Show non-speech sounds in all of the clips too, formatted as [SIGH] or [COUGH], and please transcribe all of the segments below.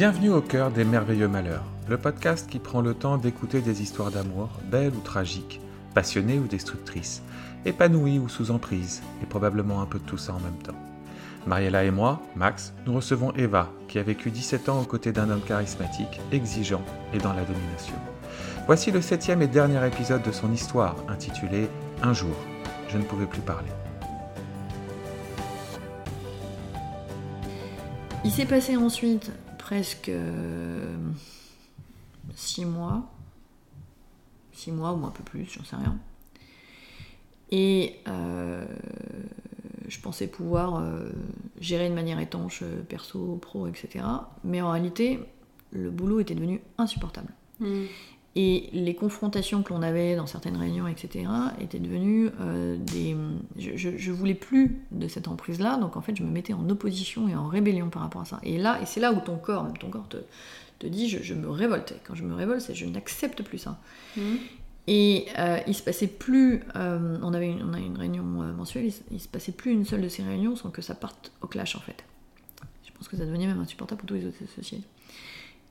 Bienvenue au cœur des merveilleux malheurs, le podcast qui prend le temps d'écouter des histoires d'amour, belles ou tragiques, passionnées ou destructrices, épanouies ou sous emprise, et probablement un peu de tout ça en même temps. Mariella et moi, Max, nous recevons Eva, qui a vécu 17 ans aux côtés d'un homme charismatique, exigeant et dans la domination. Voici le septième et dernier épisode de son histoire, intitulé Un jour, je ne pouvais plus parler. Il s'est passé ensuite presque euh, six mois, six mois ou un peu plus, j'en sais rien. Et euh, je pensais pouvoir euh, gérer de manière étanche, perso, pro, etc. Mais en réalité, le boulot était devenu insupportable. Hmm. Et les confrontations que l'on avait dans certaines réunions, etc., étaient devenues euh, des. Je, je, voulais plus de cette emprise-là, donc en fait, je me mettais en opposition et en rébellion par rapport à ça. Et là, et c'est là où ton corps, ton corps te, te dit, je, me révolte. quand je me révolte, c'est je n'accepte plus ça. Mmh. Et euh, il se passait plus. Euh, on avait une, on a une réunion mensuelle, il, il, se passait plus une seule de ces réunions sans que ça parte au clash, en fait. Je pense que ça devenait même insupportable pour tous les autres associés.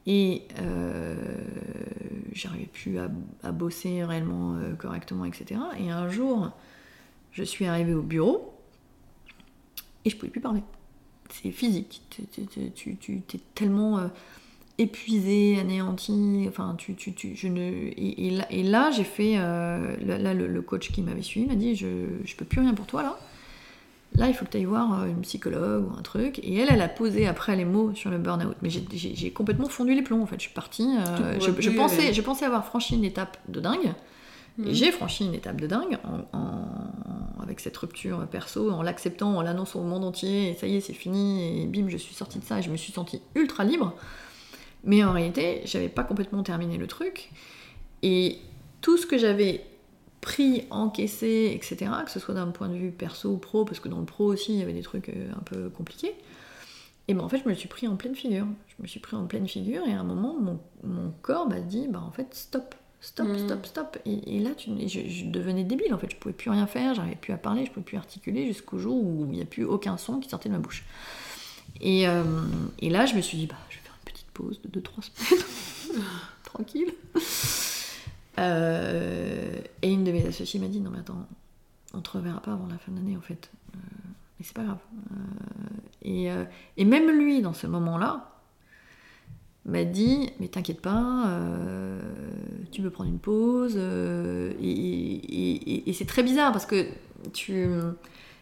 Et euh, j'arrivais plus à, bosser réellement euh, correctement, etc. Et un jour, je suis arrivée au bureau et je pouvais plus parler. C'est physique. Tu, tu, es tellement euh, épuisé, anéanti. Enfin, tu, tu, tu je ne... et, et là, j'ai fait. là, le, coach qui m'avait suivi m'a dit Je ne peux plus rien pour toi là là, il faut que tu ailles voir euh, une psychologue ou un truc. Et elle, elle a posé après les mots sur le burn-out. Mais j'ai complètement fondu les plombs, en fait. Je suis partie. Euh, je, pensais, je pensais avoir franchi une étape de dingue. Et mhm. j'ai franchi une étape de dingue avec cette rupture perso, en l'acceptant, en l'annonçant au monde entier. Et ça y est, c'est fini. Et bim, je suis sortie de ça et je me suis sentie ultra libre. Mais en réalité, j'avais pas complètement terminé le truc. Et tout ce que j'avais pris, encaissé, etc., que ce soit d'un point de vue perso ou pro, parce que dans le pro aussi, il y avait des trucs euh, un peu compliqués. Et ben en fait, je me suis pris en pleine figure. Je me suis pris en pleine figure, et à un moment, mon, mon corps m'a dit, bah en fait, stop, stop, mm. stop, stop. Et, là, tu, je, devenais débile, en fait. Je pouvais plus rien faire, j'arrivais plus à parler, je pouvais plus articuler jusqu'au jour où il n'y a plus aucun son qui sortait de ma bouche. Et, euh, et là, je me suis dit, bah, je vais faire une petite pause de 2-3 semaines. [LAUGHS] Tranquille. Euh, et une de mes associées m'a dit Non, mais attends, on te reverra pas avant la fin de l'année en fait. Euh, mais c'est pas grave. Euh, et, et, même lui, dans ce moment-là, m'a dit Mais t'inquiète pas, tu peux prendre une pause. et, et c'est très bizarre parce que tu.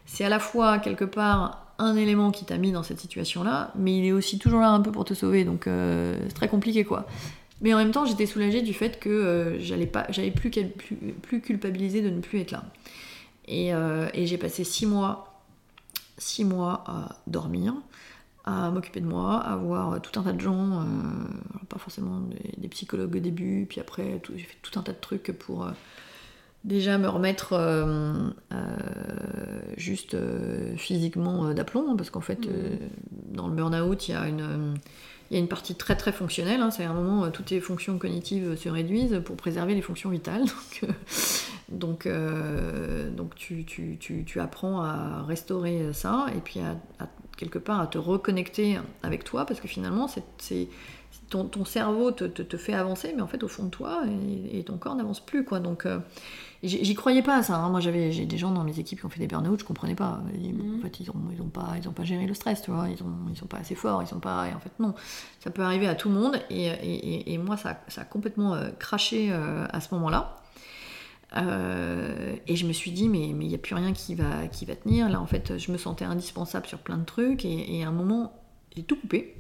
C'est à la fois quelque part un élément qui t'a mis dans cette situation-là, mais il est aussi toujours là un peu pour te sauver, donc c'est très compliqué quoi. Mais en même temps, j'étais soulagée du fait que euh, j'allais pas, j'avais plus, plus, plus culpabiliser de ne plus être là. Et, euh, et j'ai passé six mois, six mois à dormir, à m'occuper de moi, à voir tout un tas de gens, euh, pas forcément des, psychologues au début, puis après j'ai fait tout un tas de trucs pour déjà me remettre juste physiquement d'aplomb, parce qu'en fait, mmh. dans le burn-out, il y a une il y a une partie très très fonctionnelle, hein, c'est à un moment où toutes les fonctions cognitives se réduisent pour préserver les fonctions vitales. [LAUGHS] Donc, euh, donc, tu, tu, tu, tu, apprends à restaurer ça et puis à, quelque part à te reconnecter avec toi parce que finalement c'est, ton, ton, cerveau te, te, fait avancer mais en fait au fond de toi et, ton corps n'avance plus. quoi. Donc euh, J'y croyais pas à ça. Hein. Moi, j'avais j'ai des gens dans mes équipes qui ont fait des burn-out, je comprenais pas. Mhm. En fait, ils ont, ils ont pas, ils ont pas géré le stress, tu vois. Ils ont, ils sont pas assez forts, ils sont pas. Et en fait, non. Ça peut arriver à tout le monde. Et, et, et moi, ça, ça, a complètement euh, craché euh, à ce moment-là. Euh, et je me suis dit, mais il n'y a plus rien qui va, qui va tenir. Là, en fait, je me sentais indispensable sur plein de trucs. Et, à un moment, j'ai tout coupé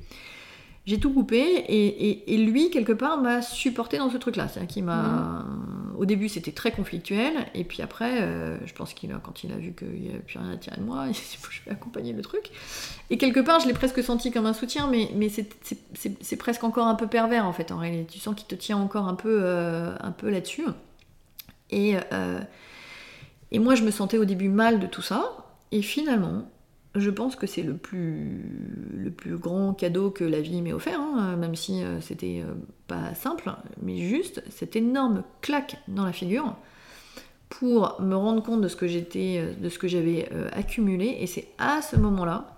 j'ai tout coupé et, et, lui quelque part m'a supporté dans ce truc là c'est à dire qu'il m'a mhm. au début c'était très conflictuel et puis après euh, je pense qu'il a quand il a vu qu'il n'y avait plus rien à tirer de moi [LAUGHS] il s'est dit je vais accompagner le truc. Et quelque part je l'ai presque senti comme un soutien mais, mais c'est presque encore un peu pervers en fait en réalité. Tu sens qu'il te tient encore un peu, euh, un peu là-dessus. Et, euh, et moi je me sentais au début mal de tout ça. Et finalement je pense que c'est le plus, le plus grand cadeau que la vie m'ait offert, hein, même si euh, c'était euh, pas simple, mais juste cette énorme claque dans la figure pour me rendre compte de ce que j'étais, euh, de ce que j'avais accumulé, et c'est à ce moment-là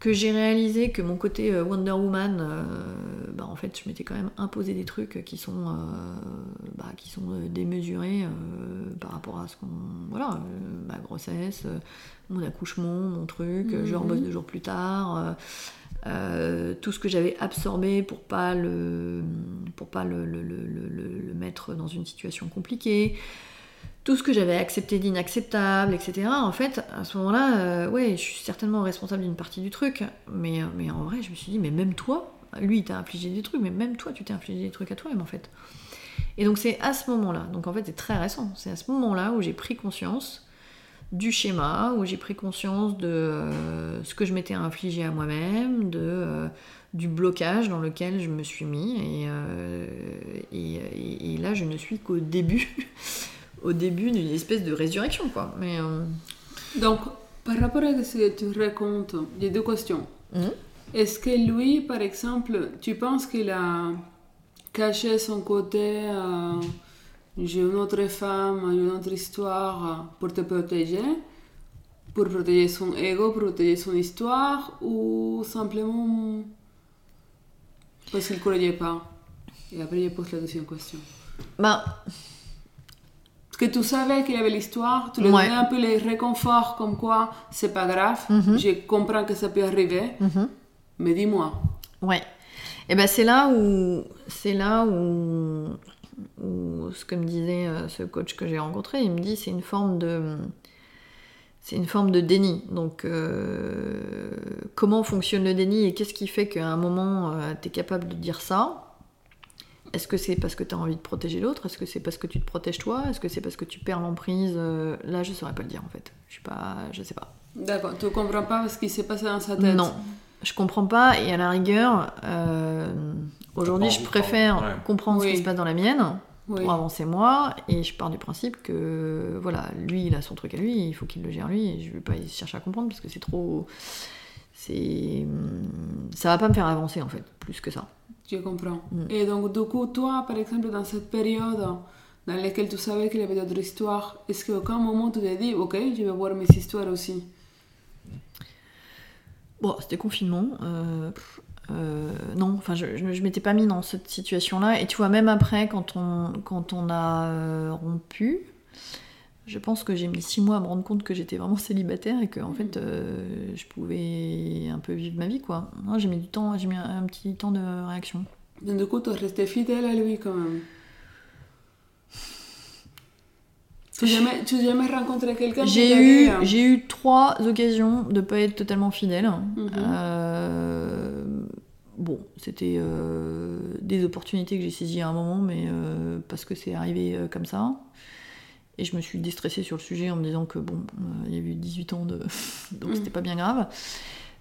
que j'ai réalisé que mon côté euh, Wonder Woman, euh, bah, en fait, je m'étais quand même imposé des trucs qui sont, euh, bah, qui sont démesurés par rapport à ce qu'on. Voilà, ma grossesse, mon accouchement, mon truc, je rebosse deux jours plus tard. tout ce que j'avais absorbé pour pas le pour pas le, le, le, le, mettre dans une situation compliquée tout ce que j'avais accepté d'inacceptable, etc. En fait, à ce moment-là, euh, ouais, je suis certainement responsable d'une partie du truc, mais, euh, mais en vrai, je me suis dit, mais même toi, lui, il t'a infligé des trucs, mais même toi, tu t'es infligé des trucs à toi-même, en fait. Et donc, c'est à ce moment-là, donc en fait, c'est très récent, c'est à ce moment-là où j'ai pris conscience du schéma, où j'ai pris conscience de euh, ce que je m'étais infligé à moi-même, de du blocage dans lequel je me suis mis, et, et là, je ne suis qu'au début [LAUGHS] au début d'une espèce de résurrection, quoi. Mais, euh, Donc, par rapport à ce que tu racontes, il y a deux questions. Mhm. Est-ce que lui, par exemple, tu penses qu'il a caché son côté euh, j'ai une autre femme, une autre histoire pour te protéger, pour protéger son ego, pour protéger son histoire, ou simplement parce qu'il ne croyait pas? Et après, je pose la deuxième question. Bah, que tu savais qu'il y avait l'histoire, tu lui donnais un peu les réconforts comme quoi c'est pas grave, mhm. je comprends que ça peut arriver, mhm. mais dis-moi. Ouais. Et eh ben c'est là où c'est là où, ce que me disait euh, ce coach que j'ai rencontré, il me dit c'est une forme de c'est une forme de déni. Donc, euh, comment fonctionne le déni et qu'est-ce qui fait qu'à un moment, euh, tu es capable de dire ça? Est-ce que c'est parce que tu as envie de protéger l'autre? Est-ce que c'est parce que tu te protèges toi? Est-ce que c'est parce que tu perds l'emprise? Euh, Là, je saurais pas le dire en fait. Je suis pas, je sais pas. D'accord. Tu comprends pas ce qui s'est passé dans sa tête? Non, je comprends pas. Et à la rigueur, euh, aujourd'hui, je préfère comprendre ce qui se passe dans la mienne pour avancer moi. Et je pars du principe que voilà, lui, il a son truc à lui. Il faut qu'il le gère lui. Et je vais pas chercher à comprendre parce que c'est trop. C'est, ça va pas me faire avancer en fait, plus que ça. Je comprends. Mm. Et donc, du coup, toi, par exemple, dans cette période dans laquelle tu savais qu'il y avait d'autres histoires, est-ce qu'à aucun moment tu t'es dit, ok, je vais voir mes histoires aussi? Bon, c'était confinement. Euh, euh, non, enfin, je, je, m'étais pas mis dans cette situation-là. Et tu vois, même après, quand on, quand on a euh, rompu, je pense que j'ai mis six mois à me rendre compte que j'étais vraiment célibataire et que en fait euh, je pouvais un peu vivre ma vie quoi. J'ai mis du temps, j'ai mis un, petit temps de réaction. Donc du coup, tu es resté fidèle à lui quand même. Tu n'as jamais, jamais, rencontré quelqu'un J'ai eu, hein? j'ai eu trois occasions de pas être totalement fidèle. Mhm. Euh, bon, c'était euh, des opportunités que j'ai saisies à un moment, mais parce que c'est arrivé comme ça. Et je me suis déstressée sur le sujet en me disant que bon, euh, il y a eu 18 ans de. [LAUGHS] donc c'était mm. pas bien grave.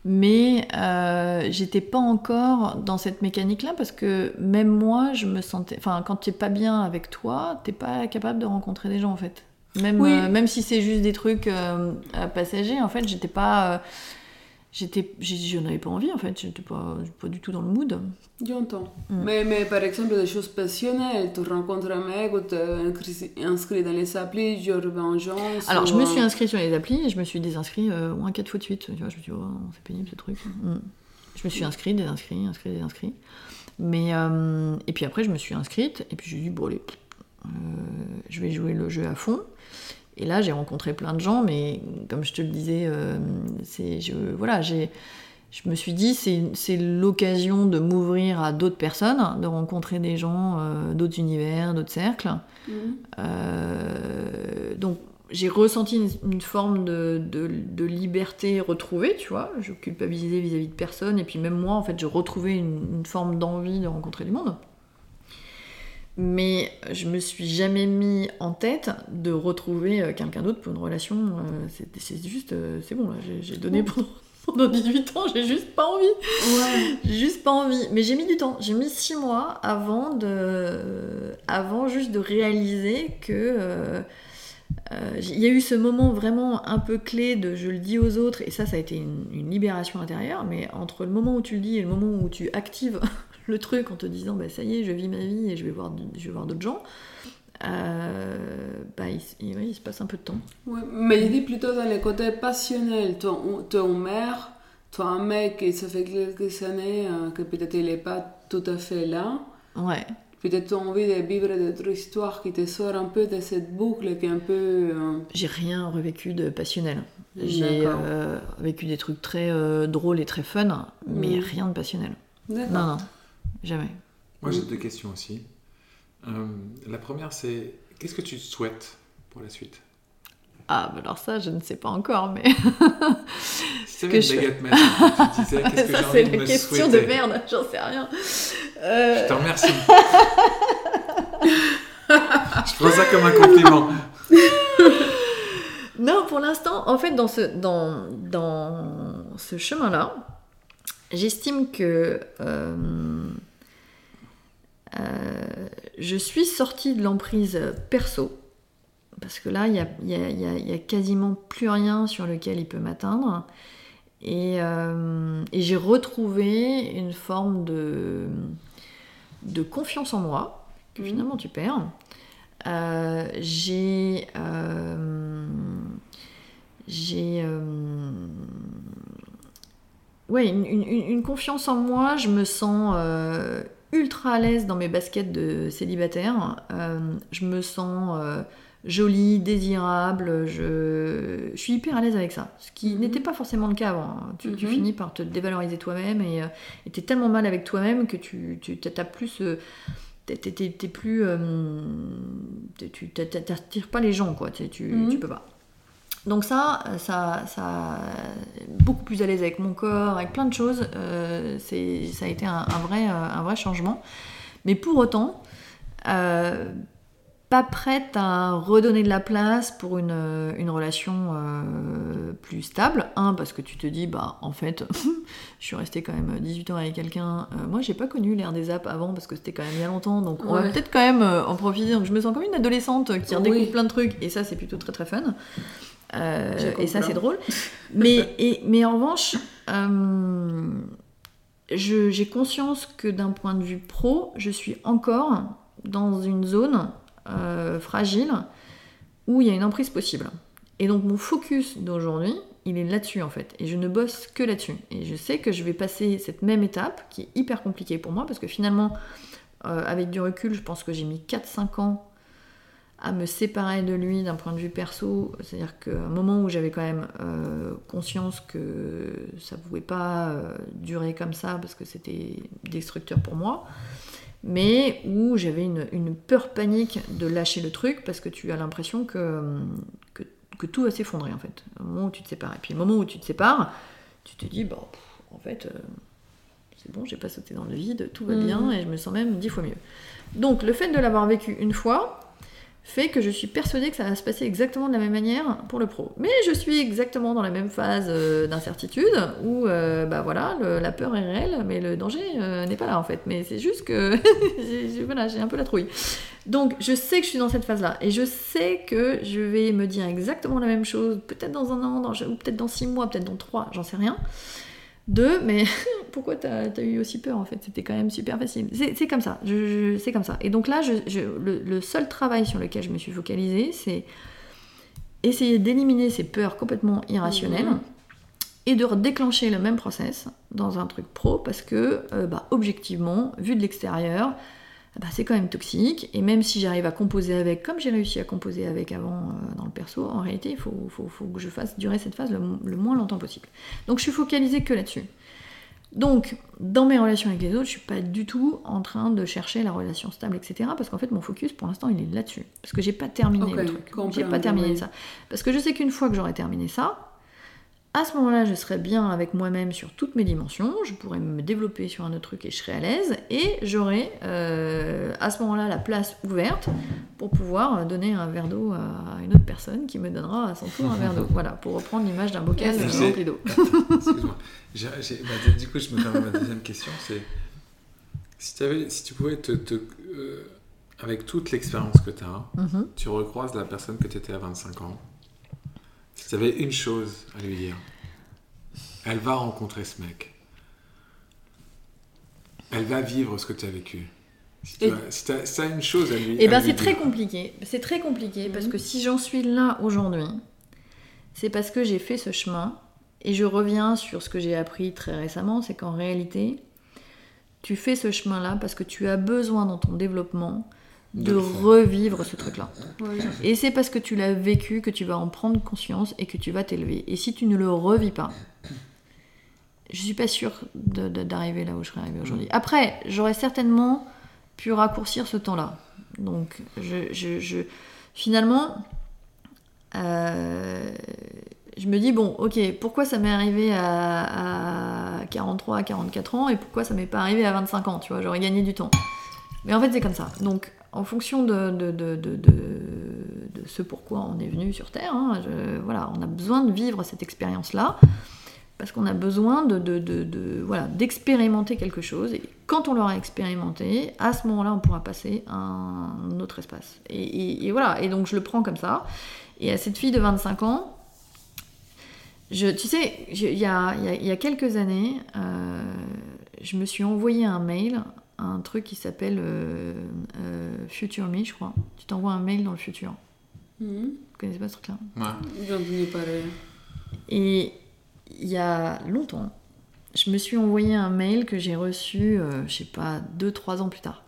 Mais euh, j'étais pas encore dans cette mécanique-là parce que même moi, je me sentais. Enfin, quand tu es pas bien avec toi, t'es pas capable de rencontrer des gens en fait. Même, euh, même si c'est juste des trucs passagers, en fait, j'étais pas j'étais je n'avais pas envie en fait. J'étais pas pas du tout dans le mood. J'entends mm. mais, mais par exemple des choses passionnelles. Tu rencontres un mec ou tu inscrit dans les applis genre vengeance alors je me suis inscrit sur les applis et je me suis désinscrit euh, moins quatre fois de suite. Tu vois je me suis dit oh, c'est pénible ce truc. Mm. je me suis inscrit désinscrit inscrit désinscrit. Mais euh, et puis après je me suis inscrite et puis j'ai dit bon allez euh, je vais jouer le jeu à fond et là, j'ai rencontré plein de gens, mais comme je te le disais, euh, c'est, je, voilà, j'ai, je me suis dit, c'est, l'occasion de m'ouvrir à d'autres personnes, de rencontrer des gens euh, d'autres univers, d'autres cercles. Mhm. Euh, donc, j'ai ressenti une, forme de, de, liberté retrouvée, tu vois. Je culpabilisais vis-à-vis de personne, et puis même moi, en fait, je retrouvais une, une forme d'envie de rencontrer du monde mais je me suis jamais mis en tête de retrouver euh, quelqu'un d'autre pour une relation. Euh, c'est juste, euh, c'est bon, là, j'ai donné pendant, [LAUGHS] 18 ans, j'ai juste pas envie. Ouais. J'ai juste pas envie. Mais j'ai mis du temps, j'ai mis 6 mois avant, de, avant juste de réaliser que. il y a eu ce moment vraiment un peu clé de je le dis aux autres, et ça, ça a été une, une libération intérieure, mais entre le moment où tu le dis et le moment où tu actives le truc en te disant bah, ça y est, je vis ma vie et je vais voir, je vais voir d'autres gens, euh, bah, il, il, se passe un peu de temps. mais il dit plutôt dans les côtés passionnels. Ton, ton mère toi, un mec, et ça fait quelques années euh, que peut-être il n'est pas tout à fait là. Ouais. Peut-être tu as envie de vivre d'autres histoires qui te sortent un peu de cette boucle qui est un peu. euh, J'ai rien revécu de passionnel. J'ai vécu des trucs très drôles et très fun, mais Mhm. rien de passionnel. D'accord. Non, non, jamais. Moi, j'ai deux questions aussi. Euh, la première, c'est qu'est-ce que tu souhaites pour la suite? Ah, bah alors ça, je ne sais pas encore, mais [LAUGHS] tu que je baguette magique, tu disais [LAUGHS] qu'est-ce que ça, j'ai c'est envie de la me question souhaiter de merde, j'en sais rien. Euh, Je te remercie. [LAUGHS] je prends ça comme un compliment. Non, pour l'instant, en fait, dans ce, dans, dans ce chemin-là, j'estime que euh, euh, je suis sortie de l'emprise perso. Parce que là, il n'y a, quasiment plus rien sur lequel il peut m'atteindre. Et, euh, et j'ai retrouvé une forme de, de confiance en moi, que Mhm. finalement tu perds. Euh, j'ai euh, j'ai euh, ouais une, une- une confiance en moi je me sens euh, ultra à l'aise dans mes baskets de célibataire Euh, je me sens euh, jolie désirable je, je suis hyper à l'aise avec ça ce qui Mhm. n'était pas forcément le cas avant hein. tu, tu Mhm. finis par te dévaloriser toi-même et euh, t'es tellement mal avec toi-même que tu, tu t'as plus euh, t'es, plus tu t'a- t'a- t'attires pas les gens quoi t'es- tu, Mhm. tu peux pas donc ça ça ça beaucoup plus à l'aise avec mon corps avec plein de choses euh, c'est ça a été un, un vrai euh, un vrai changement mais pour autant euh, pas prête à redonner de la place pour une, euh, une relation euh, plus stable. Un, parce que tu te dis, bah en fait, [LAUGHS] je suis restée quand même 18 ans avec quelqu'un. Euh, moi, j'ai pas connu l'ère des apps avant parce que c'était quand même il y a longtemps. Donc on va peut-être quand même euh, en profiter. Donc je me sens comme une adolescente qui redécouvre Oui. plein de trucs. Et ça, c'est plutôt très très fun. Euh, et ça, c'est drôle. Mais, et, mais en revanche, euh, je- j'ai conscience que d'un point de vue pro, je suis encore dans une zone euh, fragile où il y a une emprise possible. Et donc mon focus d'aujourd'hui, il est là-dessus en fait. Et je ne bosse que là-dessus. Et je sais que je vais passer cette même étape qui est hyper compliquée pour moi parce que finalement, euh, avec du recul, je pense que j'ai mis 4-5 ans à me séparer de lui d'un point de vue perso. C'est-à-dire qu'à un moment où j'avais quand même euh, conscience que ça ne pouvait pas euh, durer comme ça parce que c'était destructeur pour moi mais où j'avais une, une peur panique de lâcher le truc parce que tu as l'impression que, que, que tout va s'effondrer en fait, au moment où tu te sépares. Et puis le moment où tu te sépares, tu te dis, bon, pff, en fait, euh, c'est bon, j'ai pas sauté dans le vide, tout va Mhm. bien et je me sens même dix fois mieux. Donc le fait de l'avoir vécu une fois fait que je suis persuadée que ça va se passer exactement de la même manière pour le pro. Mais je suis exactement dans la même phase euh, d'incertitude où euh, bah voilà, la peur est réelle, mais le danger euh, n'est pas là en fait. Mais c'est juste que [LAUGHS] j'ai- un peu la trouille. Donc je sais que je suis dans cette phase-là et je sais que je vais me dire exactement la même chose, peut-être dans un an, ou peut-être dans six mois, peut-être dans trois, j'en sais rien. Deux, mais [LAUGHS] pourquoi t'as as eu aussi peur en fait? C'était quand même super facile. C'est comme ça, je, je- c'est comme ça. Et donc là, je, je- le, le seul travail sur lequel je me suis focalisée, c'est essayer d'éliminer ces peurs complètement irrationnelles Mhm. et de redéclencher le même process dans un truc pro parce que, euh, bah, objectivement, vu de l'extérieur, bah, c'est quand même toxique. Et même si j'arrive à composer avec, comme j'ai réussi à composer avec avant euh, dans le perso, en réalité, il faut, faut- faut que je fasse durer cette phase le, le moins longtemps possible. Donc je suis focalisée que là-dessus. Donc, dans mes relations avec les autres, je suis pas du tout en train de chercher la relation stable, etc. Parce qu'en fait, mon focus, pour l'instant, il est là-dessus. Parce que j'ai pas terminé le truc. J'ai pas terminé oui. ça. Parce que je sais qu'une fois que j'aurai terminé ça, à ce moment-là, je serai bien avec moi-même sur toutes mes dimensions, je pourrai me développer sur un autre truc et je serai à l'aise, et j'aurai euh, à ce moment-là la place ouverte pour pouvoir donner un verre d'eau à une autre personne qui me donnera à son tour un verre d'eau. [LAUGHS] Voilà, pour reprendre l'image d'un bocal euh, rempli d'eau. Excuse-moi. Bah, du coup, je me permets ma deuxième question. C'est si, si tu pouvais te, te- euh, avec toute l'expérience que tu as, Mhm. tu recroises la personne que tu étais à 25 ans. Si tu avais une chose à lui dire, elle va rencontrer ce mec. Elle va vivre ce que tu as vécu. Si tu as, si une chose à lui Eh à ben lui c'est très dire. compliqué. C'est très compliqué parce Mhm. que si j'en suis là aujourd'hui, c'est parce que j'ai fait ce chemin et je reviens sur ce que j'ai appris très récemment, c'est qu'en réalité, tu fais ce chemin-là parce que tu as besoin dans ton développement de, revivre ce truc-là. Et c'est parce que tu l'as vécu que tu vas en prendre conscience et que tu vas t'élever. Et si tu ne le revis pas, je suis pas sûre d'arriver là où je serais arrivée aujourd'hui. Après, j'aurais certainement pu raccourcir ce temps-là. Donc, je, je- je- finalement, euh, je me dis, bon, ok, pourquoi ça m'est arrivé à, à 43, à 44 ans et pourquoi ça m'est pas arrivé à 25 ans, tu vois, j'aurais gagné du temps. Mais en fait, c'est comme ça. Donc, en fonction de, ce pourquoi on est venu sur Terre, hein, voilà, on a besoin de vivre cette expérience-là parce qu'on a besoin de, voilà, d'expérimenter quelque chose. Et quand on l'aura expérimenté, à ce moment-là, on pourra passer à un autre espace. Et, voilà, et donc je le prends comme ça. Et à cette fille de 25 ans, tu sais, il y a quelques années, euh, je me suis envoyé un mail, un truc qui s'appelle euh, euh, Future Me, je crois. Tu t'envoies un mail dans le futur. Mhm. Vous connaissez pas ce truc-là? Ouais. Entendu parler. Et il y a longtemps, je me suis envoyé un mail que j'ai reçu, euh, je sais pas, 2-3 ans plus tard.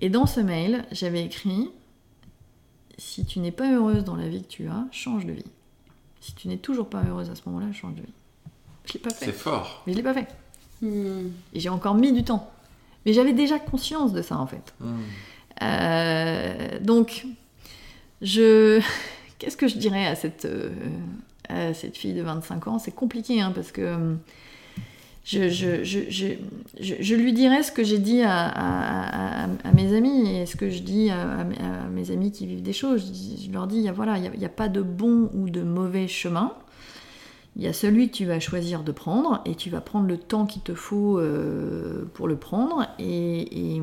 Et dans ce mail, j'avais écrit Si tu n'es pas heureuse dans la vie que tu as, change de vie. Si tu n'es toujours pas heureuse à ce moment-là, change de vie. Je l'ai pas C'est fait. fort. Mais je l'ai pas fait. Mhm. Et j'ai encore mis du temps. Mais j'avais déjà conscience de ça en fait. Mm. Euh, donc, je. [LAUGHS] Qu'est-ce que je dirais à cette, euh, à cette fille de 25 ans? C'est compliqué, hein, parce que euh, je, je, je, je, lui dirais ce que j'ai dit à, à- à- à mes amis et ce que je dis à, mes- amis qui vivent des choses. Je, leur dis, il y a- voilà, il n'y a pas de bon ou de mauvais chemin. Il y a celui que tu vas choisir de prendre et tu vas prendre le temps qu'il te faut euh, pour le prendre et, et,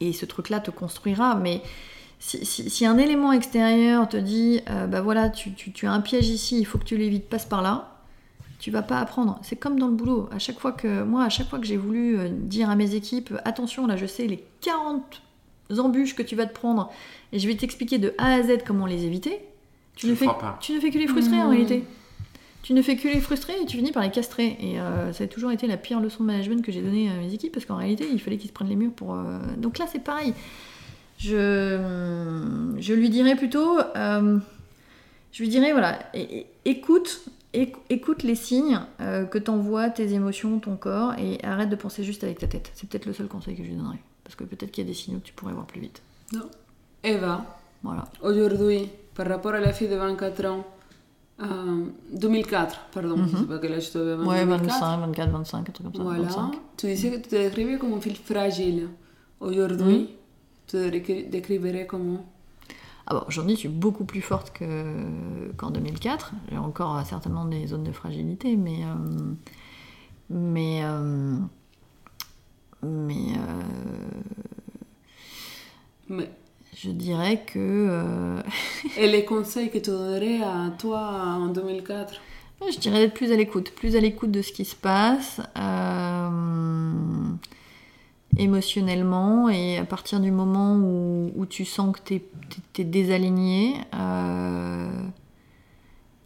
et ce truc-là te construira. Mais si, si- si un élément extérieur te dit, euh, bah voilà, tu, tu- tu as un piège ici, il faut que tu l'évites, passe par là, tu vas pas apprendre. C'est comme dans le boulot. À chaque fois que moi, à chaque fois que j'ai voulu euh, dire à mes équipes, attention, là, je sais les 40 embûches que tu vas te prendre et je vais t'expliquer de A à Z comment les éviter. Tu, ne fais, pas. tu ne fais que les frustrer en Mmh. réalité. Tu ne fais que les frustrer et tu finis par les castrer. Et euh, ça a toujours été la pire leçon de management que j'ai donnée à mes équipes parce qu'en réalité, il fallait qu'ils se prennent les murs pour. euh, Donc là, c'est pareil. Je, je lui dirais plutôt. euh, je lui dirais, voilà, écoute, éc- écoute les signes que t'envoient tes émotions, ton corps, et arrête de penser juste avec ta tête. C'est peut-être le seul conseil que je lui donnerais. Parce que peut-être qu'il y a des signaux que tu pourrais voir plus vite. Eva, Voilà. aujourd'hui, par rapport à la fille de 24 ans, euh, 2004, pardon, je sais pas quel âge tu avais 2004. 25, 24, 25, un truc comme ça. Voilà. 25. Tu disais que tu te décrivais comme une fille fragile. Aujourd'hui, tu te décri- décrirais comment Ah bon, aujourd'hui, je suis beaucoup plus forte que- qu'en 2004. J'ai encore euh, certainement des zones de fragilité, mais. euh, mais. euh, mais. Mais, je dirais que. euh, [LAUGHS] Et les conseils que tu donnerais à toi en 2004 je dirais d'être plus à l'écoute. Plus à l'écoute de ce qui se passe. euh, émotionnellement et à partir du moment où, où tu sens que tu es, désaligné, euh,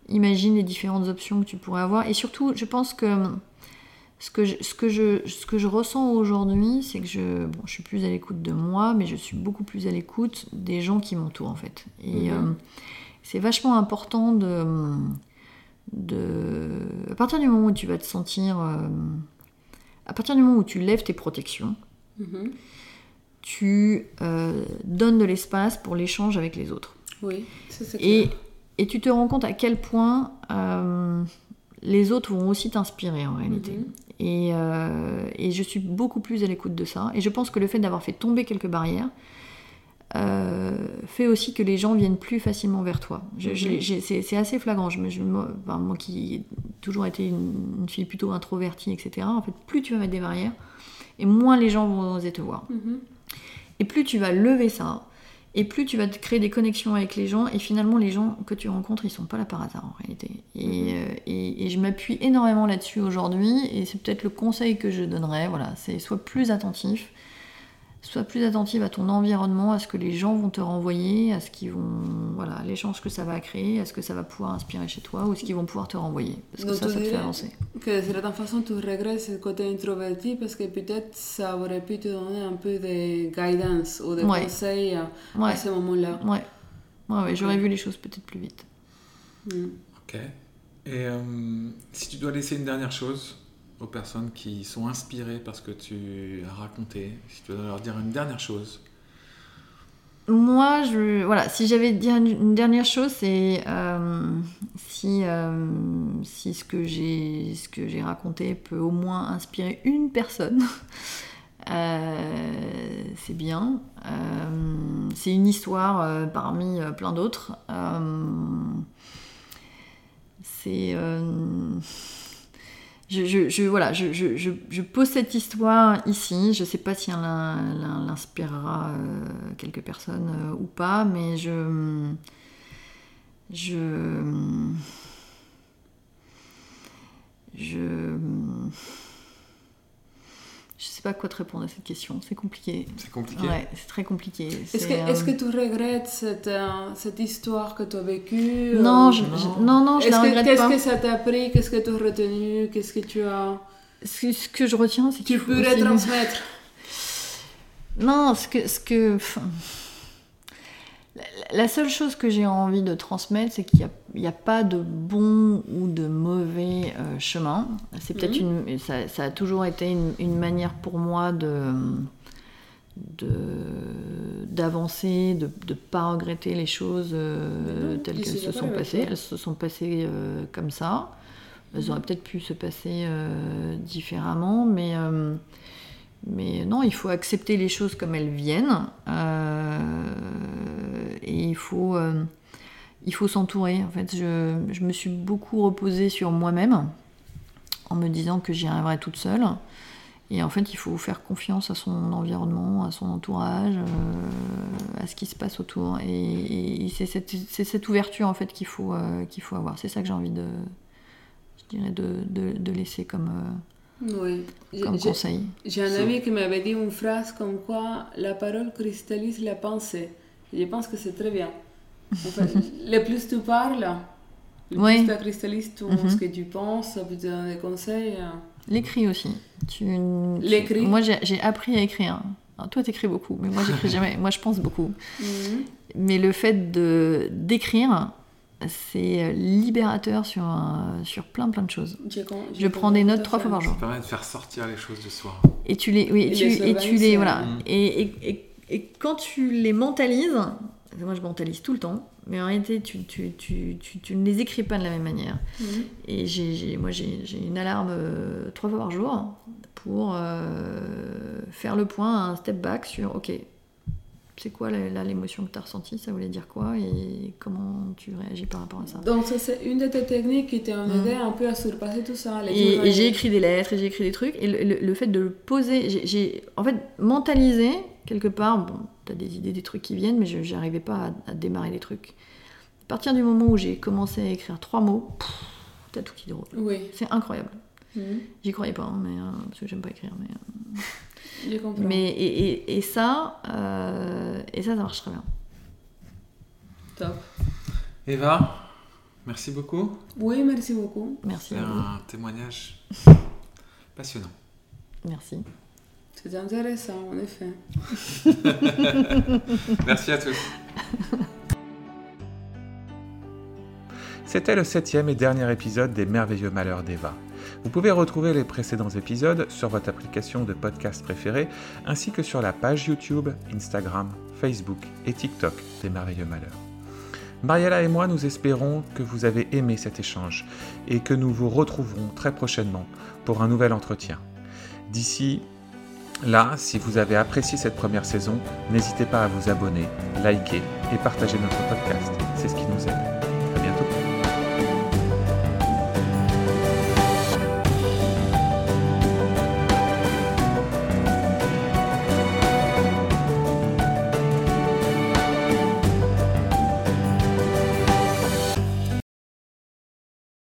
imagine les différentes options que tu pourrais avoir. Et surtout, je pense que ce que je, ce que je, ce que je ressens aujourd'hui, c'est que je, bon, je suis plus à l'écoute de moi, mais je suis beaucoup plus à l'écoute des gens qui m'entourent en fait. Et Mhm. euh, c'est vachement important de, de... À partir du moment où tu vas te sentir... euh, à partir du moment où tu lèves tes protections, Mhm. tu euh, donnes de l'espace pour l'échange avec les autres. Oui, ça c'est Et, et tu te rends compte à quel point les autres vont aussi t'inspirer en réalité. Mhm. Et, euh, et je suis beaucoup plus à l'écoute de ça. Et je pense que le fait d'avoir fait tomber quelques barrières euh, fait aussi que les gens viennent plus facilement vers toi. J'ai- c'est assez flagrant. Je moi, enfin, moi qui ai toujours été une, une fille plutôt introvertie, etc., en fait, plus tu vas mettre des barrières, et moins les gens vont oser te voir. Mhm. Et plus tu vas lever ça, et plus tu vas te créer des connexions avec les gens, et finalement les gens que tu rencontres, ils sont pas là par hasard en réalité. Et, euh, et- et je m'appuie énormément là-dessus aujourd'hui, et c'est peut-être le conseil que je donnerais, voilà, c'est sois plus attentif, sois plus attentive à ton environnement, à ce que les gens vont te renvoyer, à ce qu'ils vont, voilà, l'échange que ça va créer, à ce que ça va pouvoir inspirer chez toi, ou ce qu'ils vont pouvoir te renvoyer, parce que Donc, ça, ça te fait avancer. Que de certaine façon, tu regrettes ce côté introverti parce que peut-être ça aurait pu te donner un peu de guidance ou de Ouais. conseils à, à Ouais. ce moment-là. Ouais, ouais, ouais, j'aurais vu les choses peut-être plus vite. Mm. Ok. Et euh, si tu dois laisser une dernière chose aux personnes qui sont inspirées par ce que tu as raconté, si tu dois leur dire une dernière chose, Moi, je, voilà, si j'avais dit une, dernière chose, c'est euh, si, euh, ce que j'ai raconté peut au moins inspirer une personne, [LAUGHS] euh, c'est bien. C'est une histoire parmi plein d'autres. C'est je, voilà, je, pose cette histoire ici. Je sais pas si elle inspirera euh, quelques personnes euh, ou pas, mais je. Je. Je. Je sais pas quoi te répondre à cette question. C'est compliqué. c'est compliqué. Ouais, c'est très compliqué. Est-ce que, est-ce euh, que tu regrettes cette, euh, cette histoire que tu as vécue Non, euh, je, non. je- non, non, je la que- regrette Qu'est-ce pas. que ça t'a appris Qu'est-ce que tu as retenu? Qu'est-ce que tu as... Ce, ce que je retiens, c'est Tu qu'il faut peux aussi- retransmettre Non, ce que, ce que, enfin, la, seule chose que j'ai envie de transmettre, c'est qu'il n'y a, pas de bon ou de mauvais euh, chemin. C'est peut-être une, ça, ça a toujours été une, une manière pour moi de d'avancer, de ne pas regretter les choses euh, Mhm. telles qu'elles se sont passées. Elles se sont passées euh, comme ça. Elles auraient peut-être pu se passer différemment, mais mais non, il faut accepter les choses comme elles viennent. euh, il faut, euh, il faut s'entourer. En fait, je, je me suis beaucoup reposée sur moi-même en me disant que j'y arriverais toute seule. Et en fait, il faut faire confiance à son environnement, à son entourage, euh, à ce qui se passe autour. Et, et c'est cette, cette ouverture en fait qu'il faut, euh, qu'il faut avoir. C'est ça que j'ai envie de, je dirais, de, de, de laisser comme, euh, Oui. Comme conseil. J'ai un ami qui m'avait dit une phrase comme quoi la parole cristallise la pensée. Je pense que c'est très bien. [LAUGHS] Le plus tu parles, le Oui. plus tu cristallises tout Mhm. ce que tu penses, ça peut te donner des conseils. euh. L'écrit aussi. Tu, tu- L'écrit? Moi, j'ai appris à écrire. Alors, toi, t'écris beaucoup, mais moi, j'écris [LAUGHS] jamais. Moi, je pense beaucoup. Mhm. Mais le fait de d'écrire, c'est libérateur sur, un- sur plein, plein de choses. Je, prends des notes trois fois par jour. Ça permet de faire sortir les choses de soi. Et tu les, oui, et tu, les et tu les, voilà. Mm. Et, et, et, et quand tu les mentalises, moi je mentalise tout le temps, mais en réalité tu, tu, tu, tu, tu ne les écris pas de la même manière. Mhm. Et j'ai, j'ai- moi j'ai, j'ai une alarme euh, trois fois par jour pour euh, faire le point, un step back sur, ok, c'est quoi là, l'émotion que tu as ressentie, ça voulait dire quoi et comment tu réagis par rapport à ça. Donc, ça, c'est une de tes techniques qui t'a Mhm. aidé un peu à surpasser tout ça. Et, j'ai écrit des lettres, et j'ai écrit des trucs, et le, le- le fait de le poser, j'ai en fait mentalisé quelque part, bon, t'as des idées, des trucs qui viennent, mais je n'arrivais pas à, à démarrer les trucs. À partir du moment où j'ai commencé à écrire trois mots, t'as tout qui déroule. Oui. C'est incroyable. Mhm. J'y croyais pas, hein, mais, euh, parce que j'aime pas écrire. Mais, euh, [LAUGHS] mais et, et- et ça, euh, et ça, ça marche très bien. Top. Eva, merci beaucoup. Oui, merci beaucoup. Merci C'est un témoignage [LAUGHS] passionnant. Merci. C'était intéressant, en effet. [LAUGHS] Merci à tous. C'était le septième et dernier épisode des Merveilleux Malheurs d'Eva. Vous pouvez retrouver les précédents épisodes sur votre application de podcast préférée, ainsi que sur la page YouTube, Instagram, Facebook et TikTok des Merveilleux Malheurs. Mariella et moi, nous espérons que vous avez aimé cet échange et que nous vous retrouverons très prochainement pour un nouvel entretien. D'ici là, si vous avez apprécié cette première saison, n'hésitez pas à vous abonner, liker et partager notre podcast. C'est ce qui nous aide.